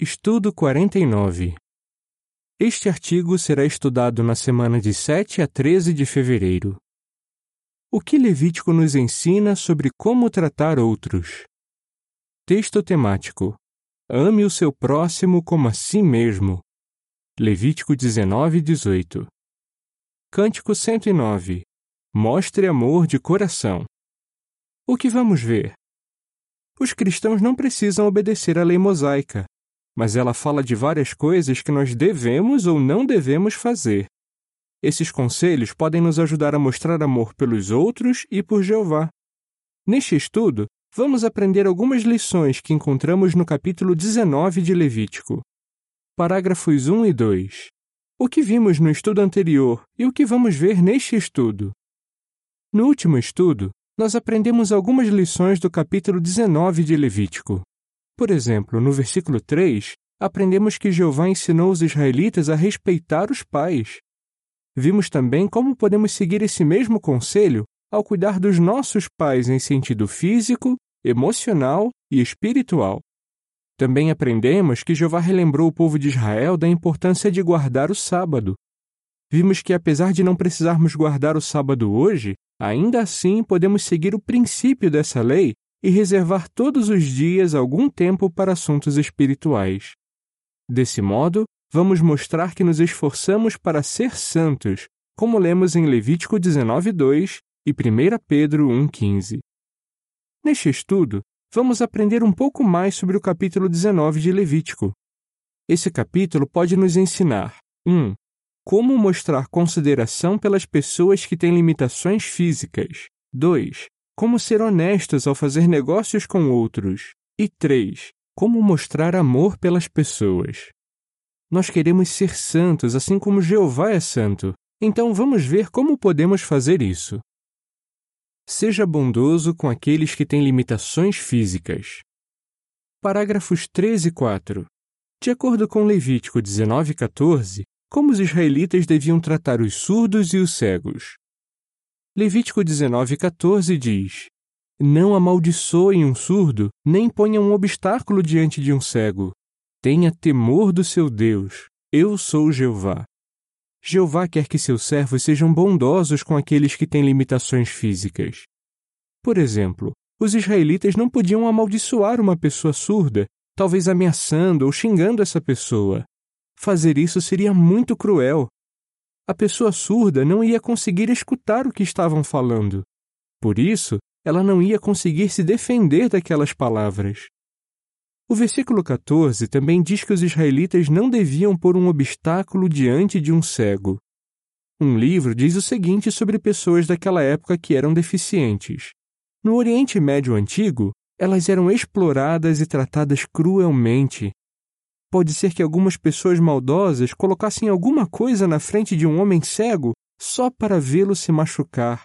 Estudo 49 Este artigo será estudado na semana de 7 a 13 de fevereiro. O que Levítico nos ensina sobre como tratar outros? Texto temático: Ame o seu próximo como a si mesmo. Levítico 19, 18. Cântico 109 Mostre amor de coração. O que vamos ver? Os cristãos não precisam obedecer à lei mosaica, mas ela fala de várias coisas que nós devemos ou não devemos fazer. Esses conselhos podem nos ajudar a mostrar amor pelos outros e por Jeová. Neste estudo, vamos aprender algumas lições que encontramos no capítulo 19 de Levítico. Parágrafos 1 e 2. O que vimos no estudo anterior e o que vamos ver neste estudo? No último estudo, nós aprendemos algumas lições do capítulo 19 de Levítico. Por exemplo, no versículo 3, aprendemos que Jeová ensinou os israelitas a respeitar os pais. Vimos também como podemos seguir esse mesmo conselho ao cuidar dos nossos pais em sentido físico, emocional e espiritual. Também aprendemos que Jeová relembrou o povo de Israel da importância de guardar o sábado. Vimos que, apesar de não precisarmos guardar o sábado hoje, Ainda assim, podemos seguir o princípio dessa lei e reservar todos os dias algum tempo para assuntos espirituais. Desse modo, vamos mostrar que nos esforçamos para ser santos, como lemos em Levítico 19:2 e 1 Pedro 1:15. Neste estudo, vamos aprender um pouco mais sobre o capítulo 19 de Levítico. Esse capítulo pode nos ensinar 1. Um, como mostrar consideração pelas pessoas que têm limitações físicas. 2. Como ser honestos ao fazer negócios com outros. E 3. Como mostrar amor pelas pessoas. Nós queremos ser santos, assim como Jeová é santo. Então vamos ver como podemos fazer isso. Seja bondoso com aqueles que têm limitações físicas. Parágrafos 3 e 4. De acordo com Levítico 19:14, como os israelitas deviam tratar os surdos e os cegos. Levítico 19,14 diz: Não amaldiçoem um surdo, nem ponham um obstáculo diante de um cego. Tenha temor do seu Deus. Eu sou Jeová. Jeová quer que seus servos sejam bondosos com aqueles que têm limitações físicas. Por exemplo, os israelitas não podiam amaldiçoar uma pessoa surda, talvez ameaçando ou xingando essa pessoa. Fazer isso seria muito cruel. A pessoa surda não ia conseguir escutar o que estavam falando. Por isso, ela não ia conseguir se defender daquelas palavras. O versículo 14 também diz que os israelitas não deviam pôr um obstáculo diante de um cego. Um livro diz o seguinte sobre pessoas daquela época que eram deficientes. No Oriente Médio Antigo, elas eram exploradas e tratadas cruelmente, Pode ser que algumas pessoas maldosas colocassem alguma coisa na frente de um homem cego só para vê-lo se machucar.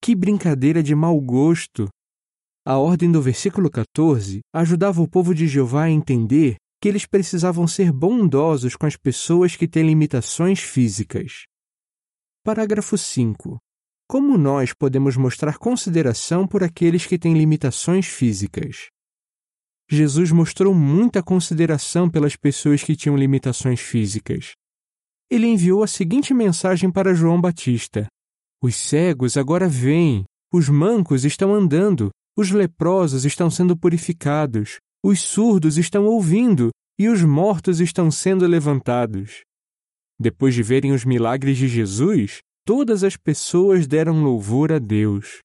Que brincadeira de mau gosto! A ordem do versículo 14 ajudava o povo de Jeová a entender que eles precisavam ser bondosos com as pessoas que têm limitações físicas. Parágrafo 5. Como nós podemos mostrar consideração por aqueles que têm limitações físicas? Jesus mostrou muita consideração pelas pessoas que tinham limitações físicas. Ele enviou a seguinte mensagem para João Batista: Os cegos agora veem, os mancos estão andando, os leprosos estão sendo purificados, os surdos estão ouvindo e os mortos estão sendo levantados. Depois de verem os milagres de Jesus, todas as pessoas deram louvor a Deus.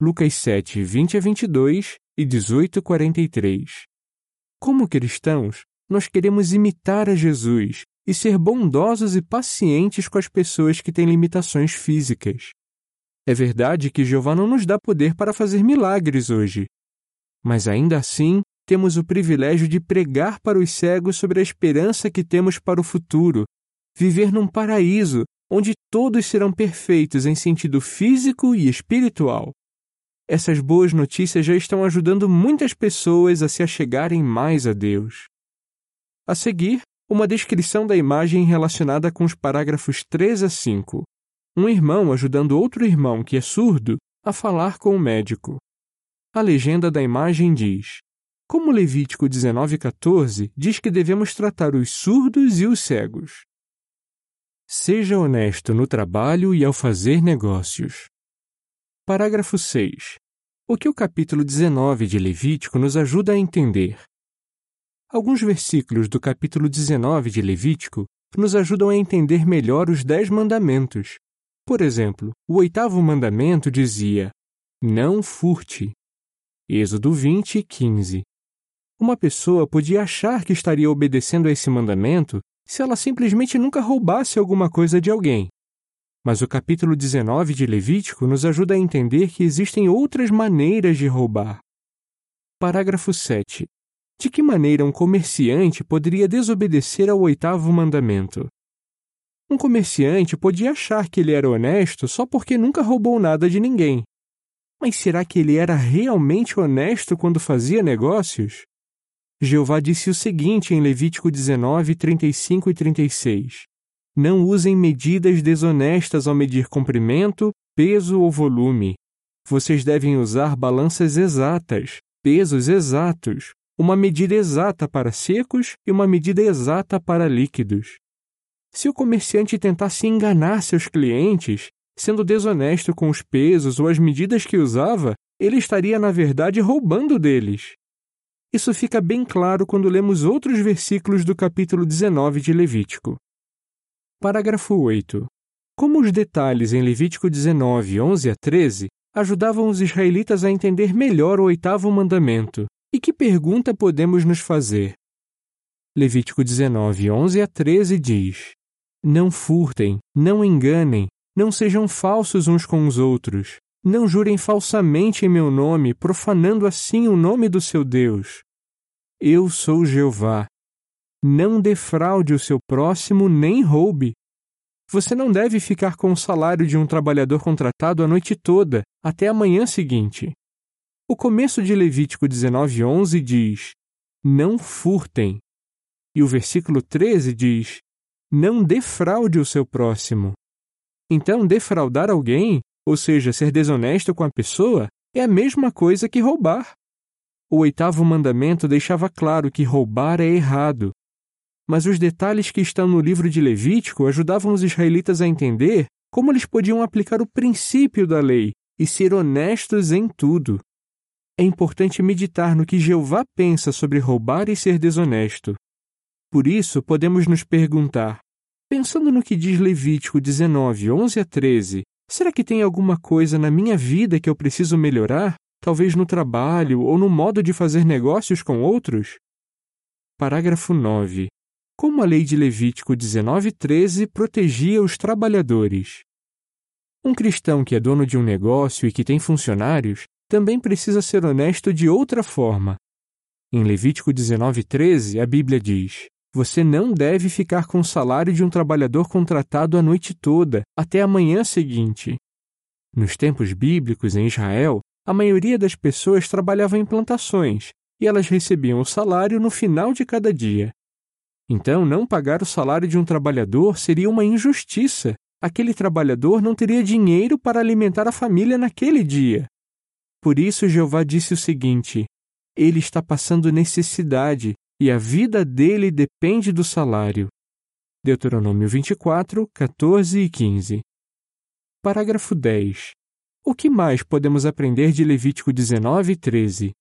Lucas 7, 20 a 22 e 18:43. Como cristãos, nós queremos imitar a Jesus e ser bondosos e pacientes com as pessoas que têm limitações físicas. É verdade que Jeová não nos dá poder para fazer milagres hoje, mas ainda assim temos o privilégio de pregar para os cegos sobre a esperança que temos para o futuro, viver num paraíso onde todos serão perfeitos em sentido físico e espiritual. Essas boas notícias já estão ajudando muitas pessoas a se achegarem mais a Deus. A seguir, uma descrição da imagem relacionada com os parágrafos 3 a 5. Um irmão ajudando outro irmão que é surdo a falar com o médico. A legenda da imagem diz: como Levítico 19,14 diz que devemos tratar os surdos e os cegos. Seja honesto no trabalho e ao fazer negócios. Parágrafo 6. O que o capítulo 19 de Levítico nos ajuda a entender? Alguns versículos do capítulo 19 de Levítico nos ajudam a entender melhor os Dez Mandamentos. Por exemplo, o oitavo mandamento dizia: Não furte. Êxodo 20, 15. Uma pessoa podia achar que estaria obedecendo a esse mandamento se ela simplesmente nunca roubasse alguma coisa de alguém. Mas o capítulo 19 de Levítico nos ajuda a entender que existem outras maneiras de roubar. Parágrafo 7. De que maneira um comerciante poderia desobedecer ao oitavo mandamento? Um comerciante podia achar que ele era honesto só porque nunca roubou nada de ninguém. Mas será que ele era realmente honesto quando fazia negócios? Jeová disse o seguinte em Levítico 19, 35 e 36: Não usem medidas desonestas ao medir comprimento, peso ou volume. Vocês devem usar balanças exatas, pesos exatos, uma medida exata para secos e uma medida exata para líquidos. Se o comerciante tentasse enganar seus clientes, sendo desonesto com os pesos ou as medidas que usava, ele estaria, na verdade, roubando deles. Isso fica bem claro quando lemos outros versículos do capítulo 19 de Levítico. Parágrafo 8. Como os detalhes em Levítico 19, 11 a 13 ajudavam os israelitas a entender melhor o oitavo mandamento, e que pergunta podemos nos fazer? Levítico 19, 11 a 13 diz: Não furtem, não enganem, não sejam falsos uns com os outros, não jurem falsamente em meu nome, profanando assim o nome do seu Deus. Eu sou Jeová. Não defraude o seu próximo nem roube. Você não deve ficar com o salário de um trabalhador contratado a noite toda, até a manhã seguinte. O começo de Levítico 19:11 diz: Não furtem. E o versículo 13 diz: Não defraude o seu próximo. Então, defraudar alguém ou seja, ser desonesto com a pessoa, é a mesma coisa que roubar. O oitavo mandamento deixava claro que roubar é errado. Mas os detalhes que estão no livro de Levítico ajudavam os israelitas a entender como eles podiam aplicar o princípio da lei e ser honestos em tudo. É importante meditar no que Jeová pensa sobre roubar e ser desonesto. Por isso, podemos nos perguntar: pensando no que diz Levítico 19, 11 a 13, Será que tem alguma coisa na minha vida que eu preciso melhorar? Talvez no trabalho ou no modo de fazer negócios com outros? Parágrafo 9. Como a lei de Levítico 19:13 protegia os trabalhadores? Um cristão que é dono de um negócio e que tem funcionários também precisa ser honesto de outra forma. Em Levítico 19:13, a Bíblia diz: você não deve ficar com o salário de um trabalhador contratado a noite toda, até a manhã seguinte. Nos tempos bíblicos em Israel, a maioria das pessoas trabalhava em plantações e elas recebiam o salário no final de cada dia. Então, não pagar o salário de um trabalhador seria uma injustiça. Aquele trabalhador não teria dinheiro para alimentar a família naquele dia. Por isso, Jeová disse o seguinte: Ele está passando necessidade e a vida dele depende do salário. Deuteronômio 24, 14 e 15. Parágrafo 10. O que mais podemos aprender de Levítico 19 e 13?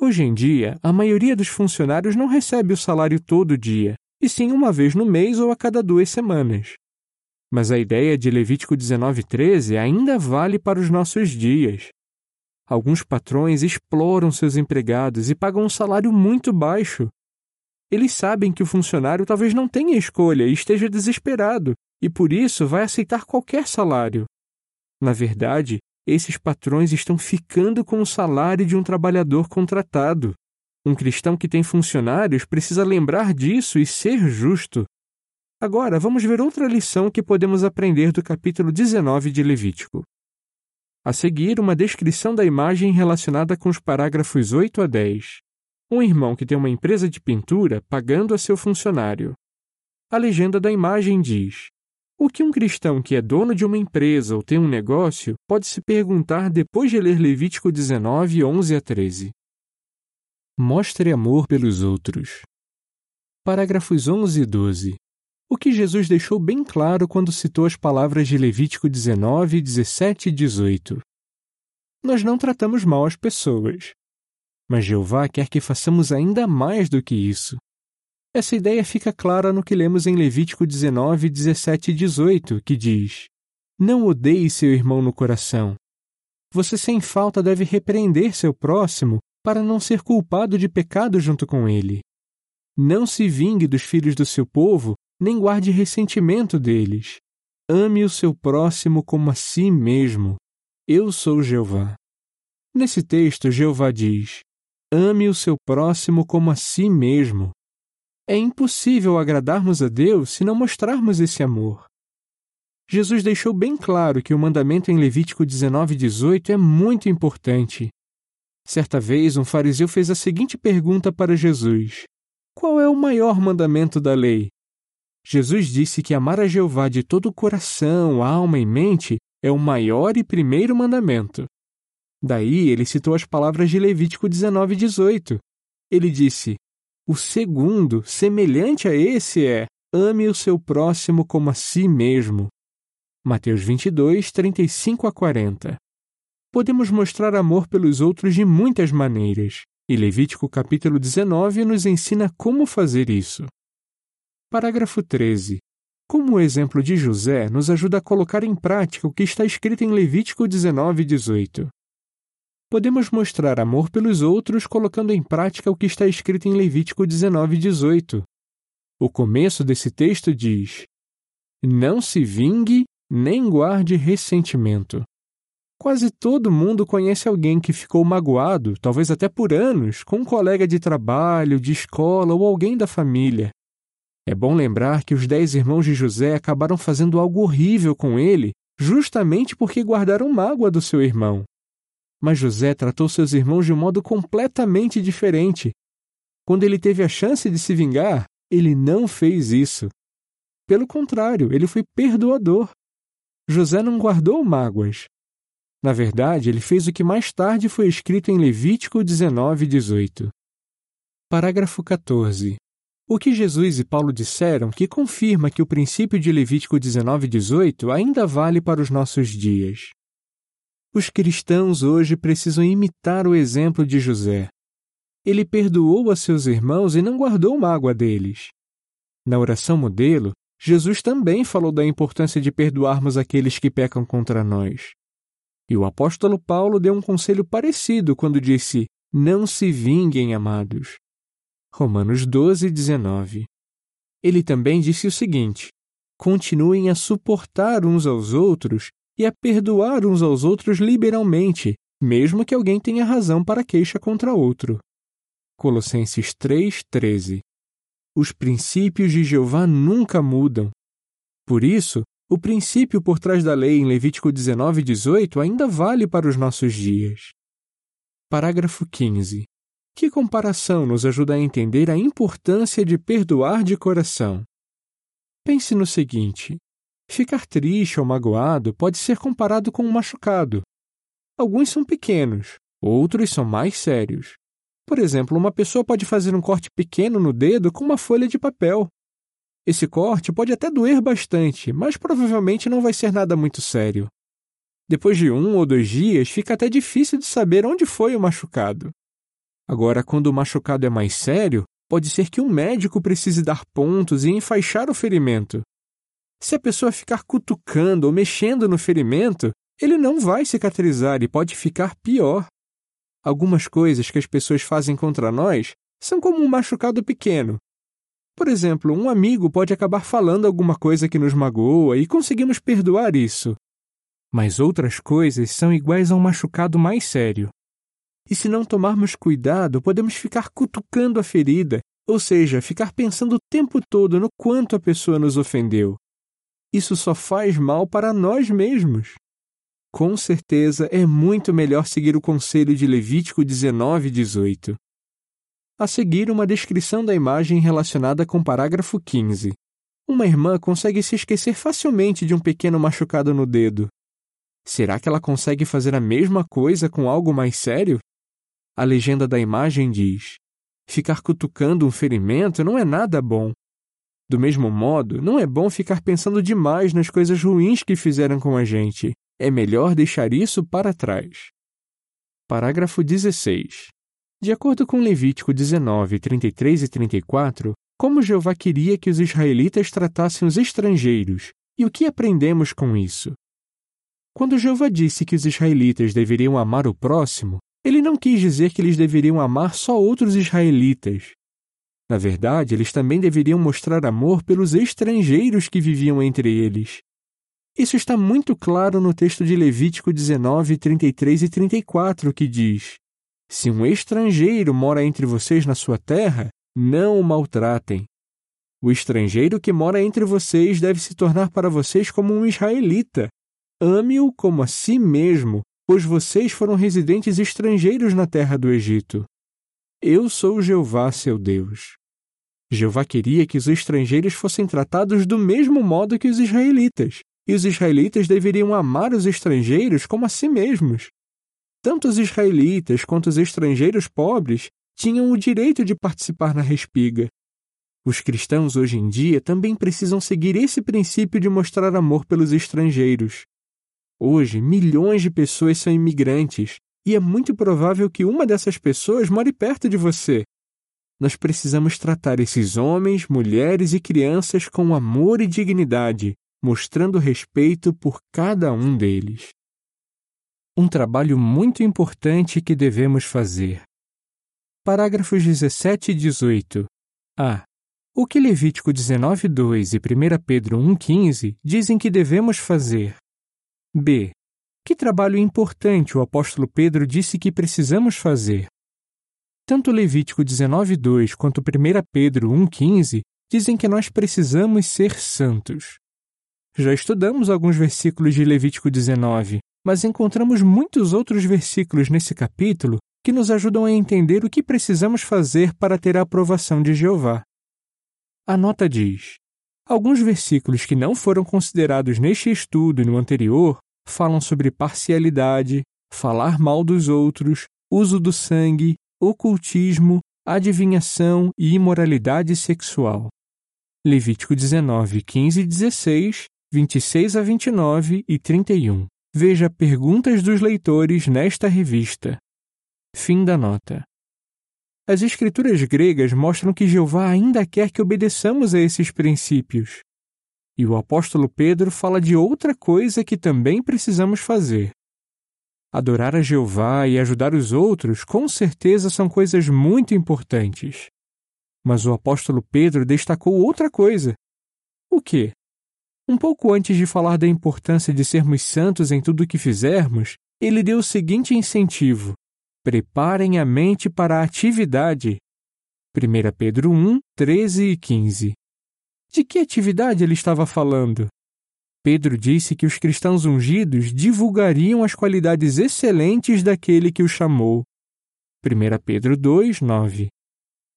Hoje em dia, a maioria dos funcionários não recebe o salário todo dia, e sim uma vez no mês ou a cada duas semanas. Mas a ideia de Levítico 19 e 13 ainda vale para os nossos dias. Alguns patrões exploram seus empregados e pagam um salário muito baixo. Eles sabem que o funcionário talvez não tenha escolha e esteja desesperado, e por isso vai aceitar qualquer salário. Na verdade, esses patrões estão ficando com o salário de um trabalhador contratado. Um cristão que tem funcionários precisa lembrar disso e ser justo. Agora, vamos ver outra lição que podemos aprender do capítulo 19 de Levítico. A seguir, uma descrição da imagem relacionada com os parágrafos 8 a 10. Um irmão que tem uma empresa de pintura pagando a seu funcionário. A legenda da imagem diz: O que um cristão que é dono de uma empresa ou tem um negócio pode se perguntar depois de ler Levítico 19, 11 a 13? Mostre amor pelos outros. Parágrafos 11 e 12. O que Jesus deixou bem claro quando citou as palavras de Levítico 19, 17 e 18. Nós não tratamos mal as pessoas. Mas Jeová quer que façamos ainda mais do que isso. Essa ideia fica clara no que lemos em Levítico 19, 17 e 18, que diz: Não odeie seu irmão no coração. Você sem falta deve repreender seu próximo para não ser culpado de pecado junto com ele. Não se vingue dos filhos do seu povo, nem guarde ressentimento deles. Ame o seu próximo como a si mesmo. Eu sou Jeová. Nesse texto, Jeová diz: Ame o seu próximo como a si mesmo. É impossível agradarmos a Deus se não mostrarmos esse amor. Jesus deixou bem claro que o mandamento em Levítico 19:18 é muito importante. Certa vez, um fariseu fez a seguinte pergunta para Jesus: Qual é o maior mandamento da lei? Jesus disse que amar a Jeová de todo o coração, alma e mente é o maior e primeiro mandamento. Daí ele citou as palavras de Levítico 19:18. Ele disse: O segundo, semelhante a esse, é: ame o seu próximo como a si mesmo. Mateus 22, 35 a 40. Podemos mostrar amor pelos outros de muitas maneiras, e Levítico capítulo 19 nos ensina como fazer isso. Parágrafo 13. Como o exemplo de José nos ajuda a colocar em prática o que está escrito em Levítico 19, 18 podemos mostrar amor pelos outros colocando em prática o que está escrito em Levítico 19:18. O começo desse texto diz: Não se vingue nem guarde ressentimento. Quase todo mundo conhece alguém que ficou magoado, talvez até por anos, com um colega de trabalho, de escola ou alguém da família. É bom lembrar que os dez irmãos de José acabaram fazendo algo horrível com ele, justamente porque guardaram mágoa do seu irmão. Mas José tratou seus irmãos de um modo completamente diferente. Quando ele teve a chance de se vingar, ele não fez isso. Pelo contrário, ele foi perdoador. José não guardou mágoas. Na verdade, ele fez o que mais tarde foi escrito em Levítico 19, 18. Parágrafo 14. O que Jesus e Paulo disseram que confirma que o princípio de Levítico 19, 18 ainda vale para os nossos dias. Os cristãos hoje precisam imitar o exemplo de José. Ele perdoou a seus irmãos e não guardou mágoa deles. Na oração modelo, Jesus também falou da importância de perdoarmos aqueles que pecam contra nós. E o apóstolo Paulo deu um conselho parecido quando disse: Não se vinguem, amados. Romanos 12, 19. Ele também disse o seguinte: Continuem a suportar uns aos outros e a perdoar uns aos outros liberalmente, mesmo que alguém tenha razão para queixa contra outro. Colossenses 3:13. Os princípios de Jeová nunca mudam. Por isso, o princípio por trás da lei em Levítico 19:18 ainda vale para os nossos dias. Parágrafo 15. Que comparação nos ajuda a entender a importância de perdoar de coração? Pense no seguinte: Ficar triste ou magoado pode ser comparado com um machucado. Alguns são pequenos, outros são mais sérios. Por exemplo, uma pessoa pode fazer um corte pequeno no dedo com uma folha de papel. Esse corte pode até doer bastante, mas provavelmente não vai ser nada muito sério. Depois de um ou dois dias, fica até difícil de saber onde foi o machucado. Agora, quando o machucado é mais sério, pode ser que um médico precise dar pontos e enfaixar o ferimento, se a pessoa ficar cutucando ou mexendo no ferimento, ele não vai cicatrizar e pode ficar pior. Algumas coisas que as pessoas fazem contra nós são como um machucado pequeno. Por exemplo, um amigo pode acabar falando alguma coisa que nos magoa e conseguimos perdoar isso. Mas outras coisas são iguais a um machucado mais sério. E se não tomarmos cuidado, podemos ficar cutucando a ferida, ou seja, ficar pensando o tempo todo no quanto a pessoa nos ofendeu isso só faz mal para nós mesmos. Com certeza é muito melhor seguir o conselho de Levítico 19, 18. A seguir, uma descrição da imagem relacionada com o parágrafo 15. Uma irmã consegue se esquecer facilmente de um pequeno machucado no dedo. Será que ela consegue fazer a mesma coisa com algo mais sério? A legenda da imagem diz: Ficar cutucando um ferimento não é nada bom. Do mesmo modo, não é bom ficar pensando demais nas coisas ruins que fizeram com a gente. É melhor deixar isso para trás. Parágrafo 16. De acordo com Levítico 19, 33 e 34, como Jeová queria que os israelitas tratassem os estrangeiros, e o que aprendemos com isso? Quando Jeová disse que os israelitas deveriam amar o próximo, ele não quis dizer que eles deveriam amar só outros israelitas. Na verdade, eles também deveriam mostrar amor pelos estrangeiros que viviam entre eles. Isso está muito claro no texto de Levítico 19, 33 e 34, que diz: Se um estrangeiro mora entre vocês na sua terra, não o maltratem. O estrangeiro que mora entre vocês deve se tornar para vocês como um israelita. Ame-o como a si mesmo, pois vocês foram residentes estrangeiros na terra do Egito. Eu sou Jeová, seu Deus. Jeová queria que os estrangeiros fossem tratados do mesmo modo que os israelitas, e os israelitas deveriam amar os estrangeiros como a si mesmos. Tanto os israelitas quanto os estrangeiros pobres tinham o direito de participar na respiga. Os cristãos hoje em dia também precisam seguir esse princípio de mostrar amor pelos estrangeiros. Hoje, milhões de pessoas são imigrantes e é muito provável que uma dessas pessoas more perto de você. Nós precisamos tratar esses homens, mulheres e crianças com amor e dignidade, mostrando respeito por cada um deles. Um trabalho muito importante que devemos fazer. Parágrafos 17 e 18. A. O que Levítico 19:2 e 1 Pedro 1:15 dizem que devemos fazer? B. Que trabalho importante o apóstolo Pedro disse que precisamos fazer? Tanto Levítico 19:2 quanto 1 Pedro 1:15 dizem que nós precisamos ser santos. Já estudamos alguns versículos de Levítico 19, mas encontramos muitos outros versículos nesse capítulo que nos ajudam a entender o que precisamos fazer para ter a aprovação de Jeová. A nota diz: alguns versículos que não foram considerados neste estudo e no anterior falam sobre parcialidade, falar mal dos outros, uso do sangue, ocultismo, adivinhação e imoralidade sexual. Levítico 19, 15 e 16, 26 a 29 e 31. Veja perguntas dos leitores nesta revista. Fim da nota. As escrituras gregas mostram que Jeová ainda quer que obedeçamos a esses princípios. E o apóstolo Pedro fala de outra coisa que também precisamos fazer. Adorar a Jeová e ajudar os outros com certeza são coisas muito importantes. Mas o apóstolo Pedro destacou outra coisa. O quê? Um pouco antes de falar da importância de sermos santos em tudo o que fizermos, ele deu o seguinte incentivo: preparem a mente para a atividade. 1 Pedro 1, 13 e 15. De que atividade ele estava falando? Pedro disse que os cristãos ungidos divulgariam as qualidades excelentes daquele que o chamou. 1 Pedro 2, 9.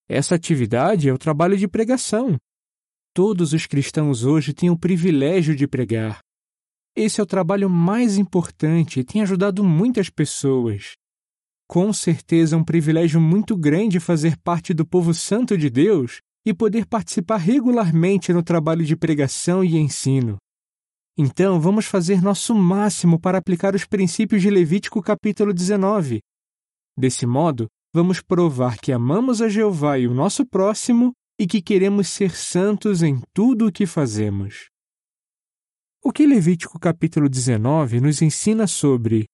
Essa atividade é o trabalho de pregação. Todos os cristãos hoje têm o privilégio de pregar. Esse é o trabalho mais importante e tem ajudado muitas pessoas. Com certeza é um privilégio muito grande fazer parte do povo santo de Deus e poder participar regularmente no trabalho de pregação e ensino. Então, vamos fazer nosso máximo para aplicar os princípios de Levítico capítulo 19. Desse modo, vamos provar que amamos a Jeová e o nosso próximo e que queremos ser santos em tudo o que fazemos. O que Levítico capítulo 19 nos ensina sobre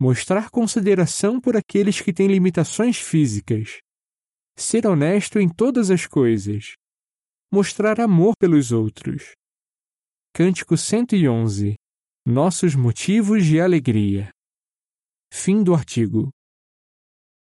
mostrar consideração por aqueles que têm limitações físicas, ser honesto em todas as coisas, mostrar amor pelos outros. Cântico 111 Nossos motivos de alegria. Fim do artigo.